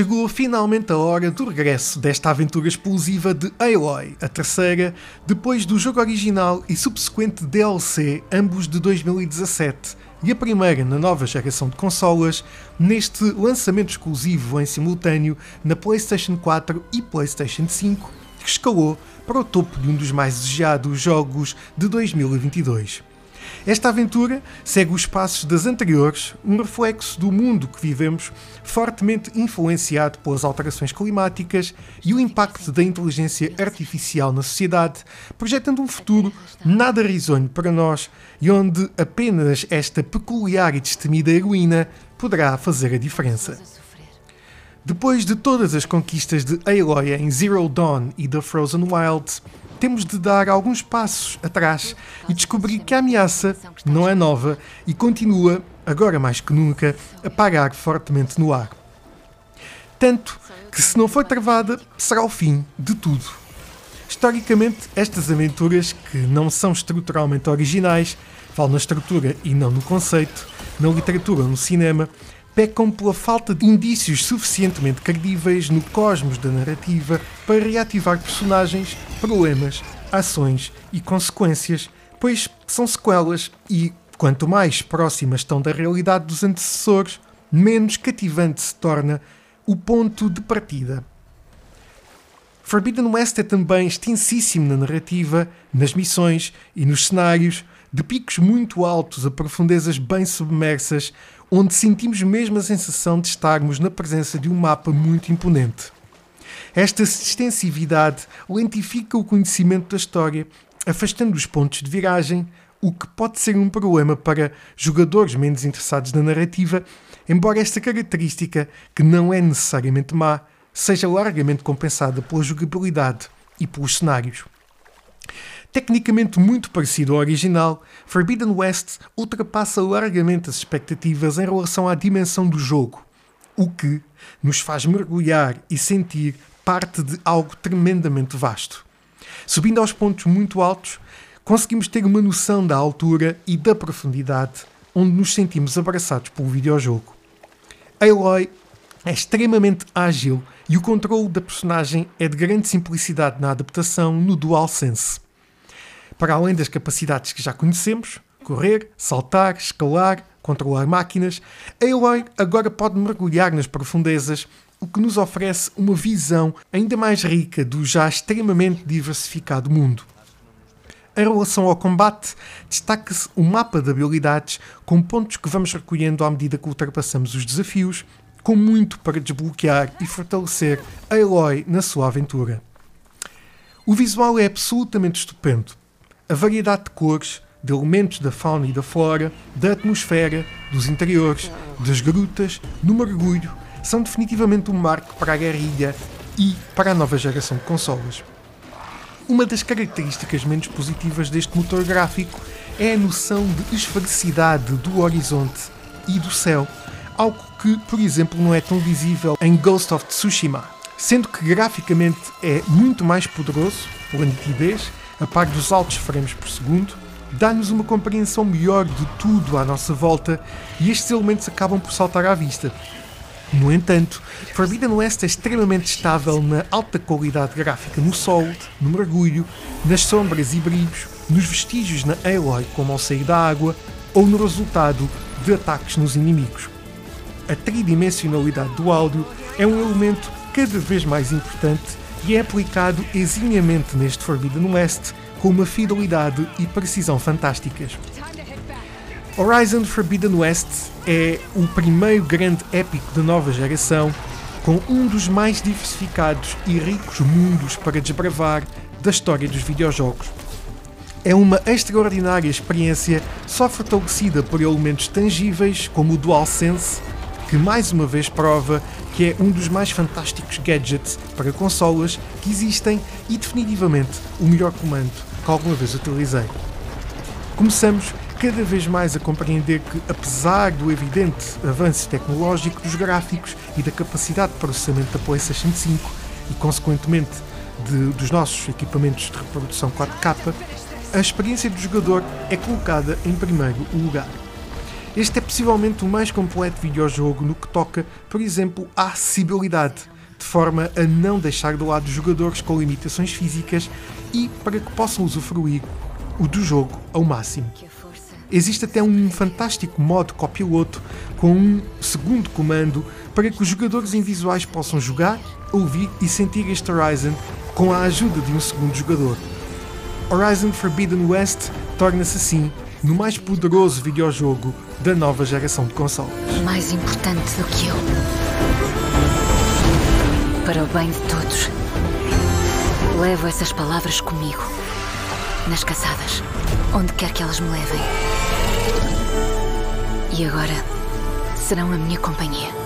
Chegou finalmente a hora do regresso desta aventura explosiva de Aloy, a terceira, depois do jogo original e subsequente DLC, ambos de 2017, e a primeira na nova geração de consolas, neste lançamento exclusivo em simultâneo na PlayStation 4 e PlayStation 5, que escalou para o topo de um dos mais desejados jogos de 2022. Esta aventura segue os passos das anteriores, um reflexo do mundo que vivemos, fortemente influenciado pelas alterações climáticas e o impacto da inteligência artificial na sociedade, projetando um futuro nada risonho para nós e onde apenas esta peculiar e destemida heroína poderá fazer a diferença. Depois de todas as conquistas de Aloy em Zero Dawn e The Frozen Wilds, temos de dar alguns passos atrás e descobrir que a ameaça não é nova e continua, agora mais que nunca, a pagar fortemente no ar. Tanto que, se não for travada, será o fim de tudo. Historicamente, estas aventuras, que não são estruturalmente originais, falam na estrutura e não no conceito, na literatura ou no cinema, pecam pela falta de indícios suficientemente credíveis no cosmos da narrativa para reativar personagens, problemas, ações e consequências, pois são sequelas e, quanto mais próximas estão da realidade dos antecessores, menos cativante se torna o ponto de partida. Forbidden West é também extensíssimo na narrativa, nas missões e nos cenários, de picos muito altos a profundezas bem submersas, onde sentimos mesmo a sensação de estarmos na presença de um mapa muito imponente. Esta extensividade lentifica o conhecimento da história, afastando os pontos de viragem, o que pode ser um problema para jogadores menos interessados na narrativa, embora esta característica, que não é necessariamente má, seja largamente compensada pela jogabilidade e pelos cenários. Tecnicamente muito parecido ao original, Forbidden West ultrapassa largamente as expectativas em relação à dimensão do jogo, o que nos faz mergulhar e sentir parte de algo tremendamente vasto. Subindo aos pontos muito altos, conseguimos ter uma noção da altura e da profundidade onde nos sentimos abraçados pelo videojogo. Aloy é extremamente ágil e o controle da personagem é de grande simplicidade na adaptação no DualSense para além das capacidades que já conhecemos, correr, saltar, escalar, controlar máquinas, a agora pode mergulhar nas profundezas, o que nos oferece uma visão ainda mais rica do já extremamente diversificado mundo. Em relação ao combate, destaca-se o mapa de habilidades com pontos que vamos recolhendo à medida que ultrapassamos os desafios, com muito para desbloquear e fortalecer a Eloy na sua aventura. O visual é absolutamente estupendo a variedade de cores, de elementos da fauna e da flora, da atmosfera, dos interiores, das grutas, no mergulho, são definitivamente um marco para a guerrilha e para a nova geração de consolas. Uma das características menos positivas deste motor gráfico é a noção de esfericidade do horizonte e do céu, algo que, por exemplo, não é tão visível em Ghost of Tsushima, sendo que graficamente é muito mais poderoso pela nitidez a par dos altos frames por segundo, dá-nos uma compreensão melhor de tudo à nossa volta e estes elementos acabam por saltar à vista. No entanto, Forbidden West é extremamente estável na alta qualidade gráfica no sol, no mergulho, nas sombras e brilhos, nos vestígios na Aloy como ao sair da água ou no resultado de ataques nos inimigos. A tridimensionalidade do áudio é um elemento cada vez mais importante e é aplicado eximiamente neste Forbidden West com uma fidelidade e precisão fantásticas. Horizon Forbidden West é o primeiro grande épico da nova geração, com um dos mais diversificados e ricos mundos para desbravar da história dos videojogos. É uma extraordinária experiência só fortalecida por elementos tangíveis como o DualSense, que mais uma vez prova que é um dos mais fantásticos gadgets para consolas que existem e definitivamente o melhor comando que alguma vez utilizei. Começamos cada vez mais a compreender que, apesar do evidente avanço tecnológico dos gráficos e da capacidade de processamento da PlayStation 5 e, consequentemente, de, dos nossos equipamentos de reprodução 4K, a experiência do jogador é colocada em primeiro lugar. Este é possivelmente o mais completo videojogo no que toca, por exemplo, à acessibilidade, de forma a não deixar de lado jogadores com limitações físicas e para que possam usufruir o do jogo ao máximo. Existe até um fantástico modo copiloto com um segundo comando para que os jogadores invisuais possam jogar, ouvir e sentir este Horizon com a ajuda de um segundo jogador. Horizon Forbidden West torna-se assim no mais poderoso videojogo da nova geração de consoles. Mais importante do que eu. Para o bem de todos. Levo essas palavras comigo. Nas caçadas. Onde quer que elas me levem. E agora serão a minha companhia.